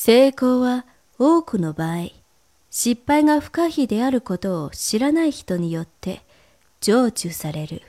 成功は多くの場合、失敗が不可避であることを知らない人によって成就される。